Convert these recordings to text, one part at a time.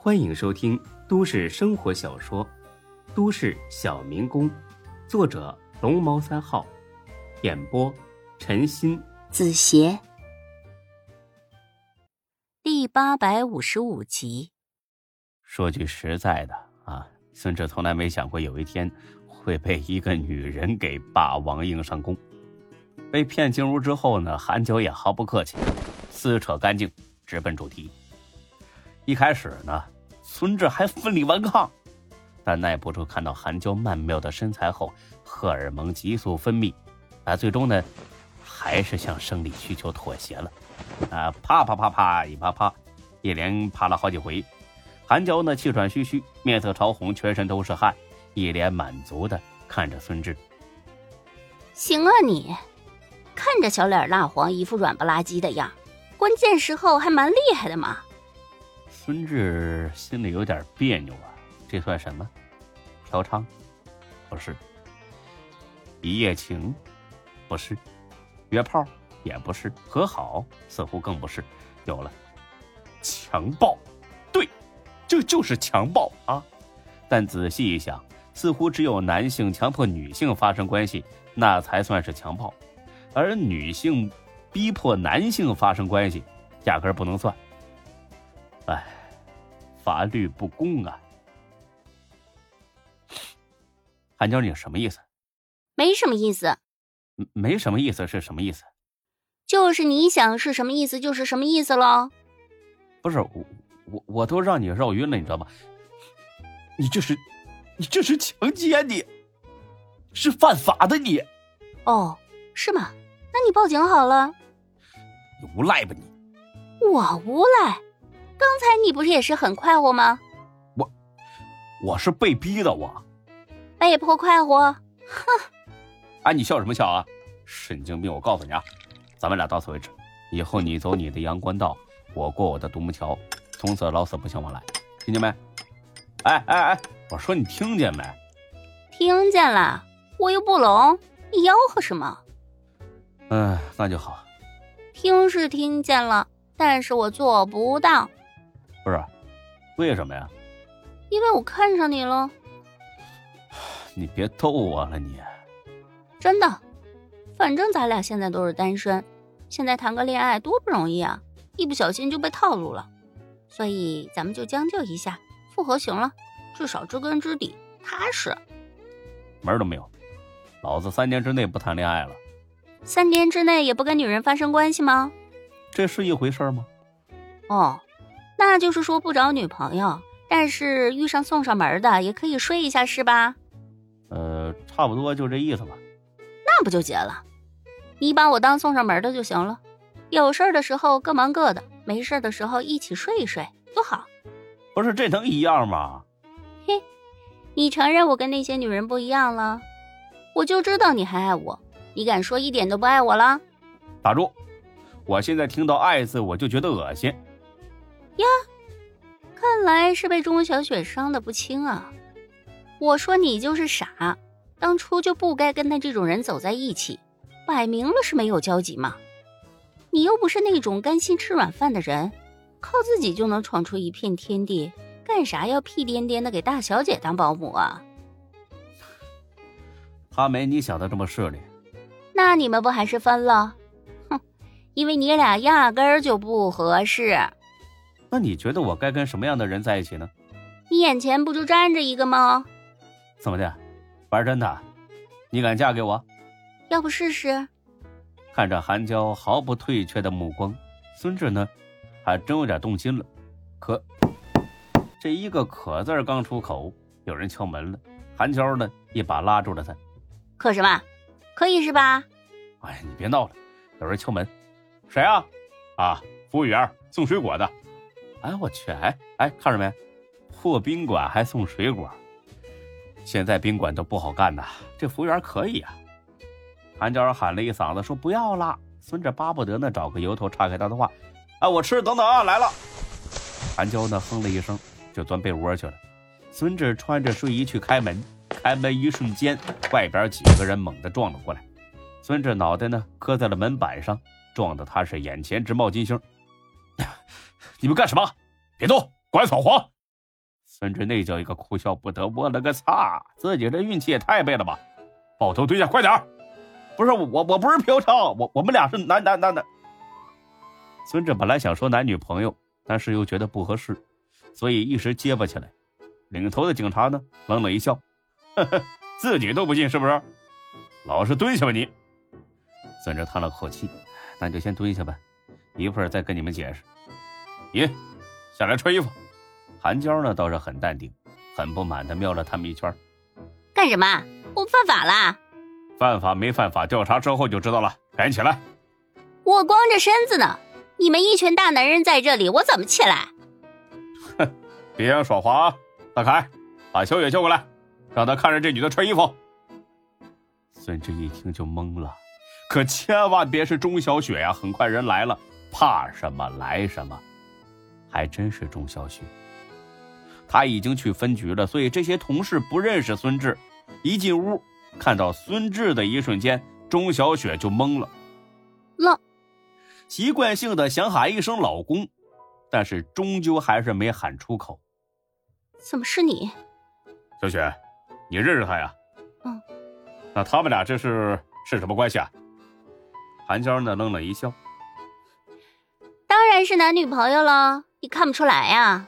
欢迎收听都市生活小说《都市小民工》，作者龙猫三号，演播陈鑫、子邪，第八百五十五集。说句实在的啊，孙志从来没想过有一天会被一个女人给霸王硬上弓。被骗进屋之后呢，韩九也毫不客气，撕扯干净，直奔主题。一开始呢，孙志还奋力顽抗，但耐不住看到韩娇曼妙的身材后，荷尔蒙急速分泌，啊，最终呢，还是向生理需求妥协了。啊，啪啪啪啪一啪啪，一连啪了好几回。韩娇呢，气喘吁吁，面色潮红，全身都是汗，一脸满足的看着孙志。行啊，你。看着小脸蜡黄，一副软不拉几的样，关键时候还蛮厉害的嘛。孙志心里有点别扭啊，这算什么？嫖娼？不是。一夜情？不是。约炮？也不是。和好？似乎更不是。有了，强暴。对，这就是强暴啊！但仔细一想，似乎只有男性强迫女性发生关系，那才算是强暴。而女性逼迫男性发生关系，压根不能算。哎，法律不公啊！韩娇，你什么意思？没什么意思。没什么意思是什么意思？就是你想是什么意思就是什么意思喽。不是我，我我都让你绕晕了，你知道吗？你这是，你这是强奸，你是犯法的，你。哦，是吗？那你报警好了。你无赖吧你？我无赖？刚才你不是也是很快活吗？我，我是被逼的，我被迫快活。哼！哎，你笑什么笑啊？神经病！我告诉你啊，咱们俩到此为止。以后你走你的阳关道，我过我的独木桥，从此老死不相往来，听见没？哎哎哎！我说你听见没？听见了。我又不聋，你吆喝什么？嗯，那就好。听是听见了，但是我做不到。不是，为什么呀？因为我看上你了。你别逗我了，你。真的，反正咱俩现在都是单身，现在谈个恋爱多不容易啊！一不小心就被套路了，所以咱们就将就一下，复合行了，至少知根知底，踏实。门都没有，老子三年之内不谈恋爱了。三年之内也不跟女人发生关系吗？这是一回事吗？哦，那就是说不找女朋友，但是遇上送上门的也可以睡一下是吧？呃，差不多就这意思吧。那不就结了？你把我当送上门的就行了，有事的时候各忙各的，没事的时候一起睡一睡，多好。不是这能一样吗？嘿，你承认我跟那些女人不一样了？我就知道你还爱我。你敢说一点都不爱我了？打住！我现在听到“爱”字，我就觉得恶心。呀，看来是被钟小雪伤的不轻啊！我说你就是傻，当初就不该跟他这种人走在一起，摆明了是没有交集嘛。你又不是那种甘心吃软饭的人，靠自己就能闯出一片天地，干啥要屁颠颠的给大小姐当保姆啊？他没你想的这么势利。那你们不还是分了？哼，因为你俩压根儿就不合适。那你觉得我该跟什么样的人在一起呢？你眼前不就站着一个吗？怎么的，玩真的？你敢嫁给我？要不试试？看着韩娇毫不退却的目光，孙志呢，还真有点动心了。可这一个“可”字刚出口，有人敲门了。韩娇呢，一把拉住了他。可什么？可以是吧？哎，你别闹了，有人敲门，谁啊？啊，服务员送水果的。哎，我去，哎哎，看着没？破宾馆还送水果，现在宾馆都不好干呐。这服务员可以啊。韩娇喊了一嗓子，说不要了。孙志巴不得呢，找个由头岔开他的话。哎，我吃，等等啊，来了。韩娇呢，哼了一声，就钻被窝去了。孙志穿着睡衣去开门。开门一瞬间，外边几个人猛地撞了过来，孙志脑袋呢磕在了门板上，撞得他是眼前直冒金星。你们干什么？别动，拐扫黄！孙志那叫一个哭笑不得，我了个擦！自己这运气也太背了吧！抱头蹲下，快点不是我，我不是嫖娼，我我们俩是男男男男。孙志本来想说男女朋友，但是又觉得不合适，所以一时结巴起来。领头的警察呢，冷冷一笑：“呵呵，自己都不信是不是？老实蹲下吧你。”孙志叹了口气：“那就先蹲下吧，一会儿再跟你们解释。”你下来穿衣服。韩娇呢倒是很淡定，很不满的瞄了他们一圈。干什么？我犯法了？犯法没犯法，调查之后就知道了。赶紧起来！我光着身子呢，你们一群大男人在这里，我怎么起来？哼，别想耍滑！大凯，把小雪叫过来，让他看着这女的穿衣服。孙志一听就懵了，可千万别是钟小雪呀！很快人来了，怕什么来什么，还真是钟小雪。他已经去分局了，所以这些同事不认识孙志。一进屋，看到孙志的一瞬间，钟小雪就懵了，愣，习惯性的想喊一声“老公”，但是终究还是没喊出口。怎么是你，小雪？你认识他呀？嗯。那他们俩这是是什么关系啊？韩娇呢，愣了一笑。当然是男女朋友了，你看不出来呀？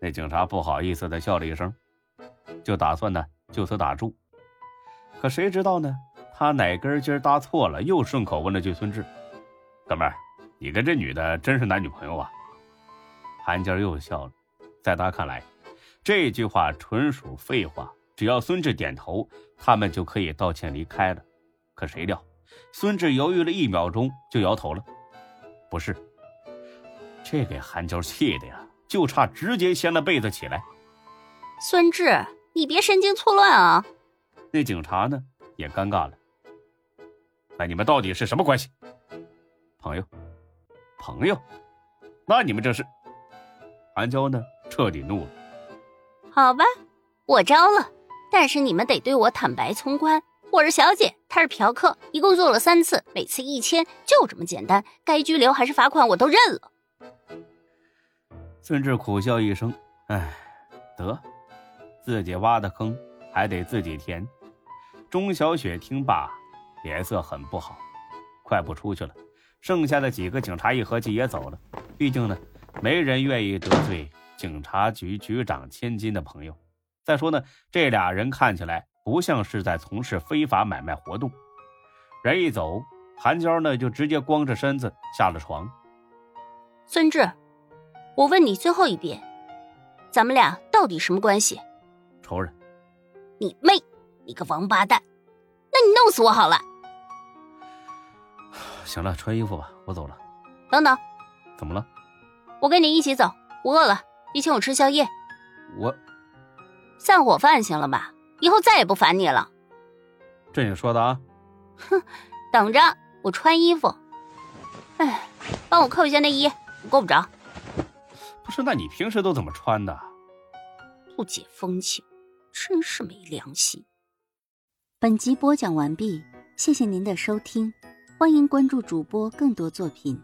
那警察不好意思的笑了一声，就打算呢就此打住。可谁知道呢？他哪根筋搭错了，又顺口问了句：“孙志，哥们儿，你跟这女的真是男女朋友啊？”韩娇又笑了。在他看来，这句话纯属废话。只要孙志点头，他们就可以道歉离开了。可谁料，孙志犹豫了一秒钟就摇头了：“不是。”这给韩娇气的呀！就差直接掀了被子起来。孙志，你别神经错乱啊！那警察呢也尴尬了。那你们到底是什么关系？朋友？朋友？那你们这是？韩娇呢彻底怒了。好吧，我招了，但是你们得对我坦白从宽。我是小姐，他是嫖客，一共做了三次，每次一千，就这么简单。该拘留还是罚款，我都认了。孙志苦笑一声：“哎，得，自己挖的坑还得自己填。”钟小雪听罢，脸色很不好，快步出去了。剩下的几个警察一合计也走了。毕竟呢，没人愿意得罪警察局局长千金的朋友。再说呢，这俩人看起来不像是在从事非法买卖活动。人一走，韩娇呢就直接光着身子下了床。孙志。我问你最后一遍，咱们俩到底什么关系？仇人。你妹！你个王八蛋！那你弄死我好了。行了，穿衣服吧，我走了。等等。怎么了？我跟你一起走。我饿了，你请我吃宵夜。我。散伙饭行了吧？以后再也不烦你了。这你说的啊？哼，等着，我穿衣服。哎，帮我扣一下内衣，我够不着。不是，那你平时都怎么穿的？不解风情，真是没良心。本集播讲完毕，谢谢您的收听，欢迎关注主播更多作品。